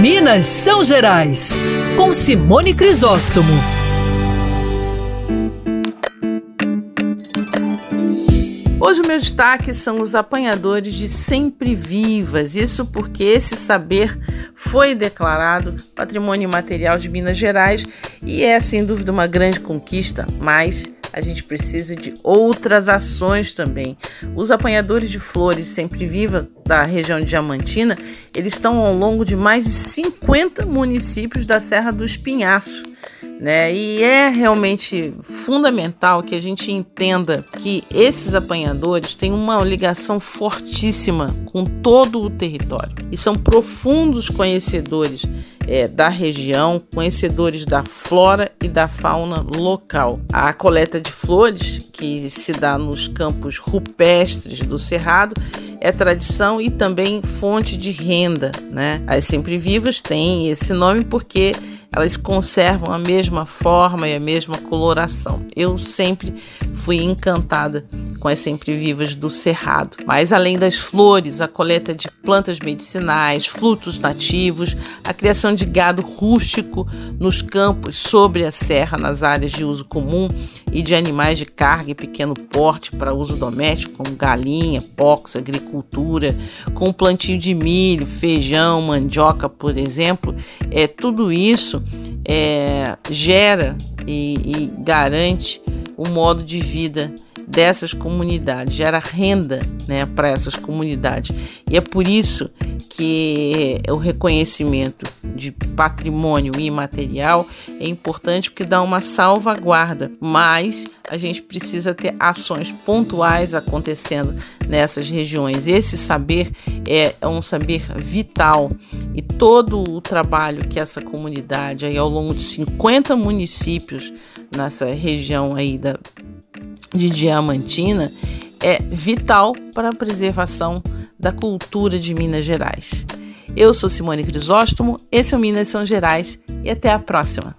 Minas São Gerais, com Simone Crisóstomo. Hoje o meu destaque são os apanhadores de sempre vivas, isso porque esse saber foi declarado Patrimônio Imaterial de Minas Gerais e é sem dúvida uma grande conquista, mas a gente precisa de outras ações também. Os apanhadores de flores sempre viva da região de Diamantina, eles estão ao longo de mais de 50 municípios da Serra do Espinhaço né? E é realmente fundamental que a gente entenda que esses apanhadores têm uma ligação fortíssima com todo o território e são profundos conhecedores é, da região, conhecedores da flora e da fauna local. A coleta de flores, que se dá nos campos rupestres do Cerrado, é tradição e também fonte de renda. Né? As sempre vivas têm esse nome porque elas conservam a mesma forma e a mesma coloração. Eu sempre fui encantada com as sempre vivas do cerrado. Mas além das flores, a coleta de plantas medicinais, frutos nativos, a criação de gado rústico nos campos sobre a serra nas áreas de uso comum e de animais de carga e pequeno porte para uso doméstico, como galinha, porcos, agricultura, com plantio de milho, feijão, mandioca, por exemplo, é tudo isso é, gera e, e garante o modo de vida dessas comunidades, gera renda né, para essas comunidades. E é por isso que o reconhecimento de patrimônio imaterial é importante porque dá uma salvaguarda, mas a gente precisa ter ações pontuais acontecendo nessas regiões. Esse saber é, é um saber vital e todo o trabalho que essa comunidade aí ao longo de 50 municípios nessa região aí da de Diamantina é vital para a preservação da cultura de Minas Gerais. Eu sou Simone Crisóstomo, esse é o Minas São Gerais e até a próxima.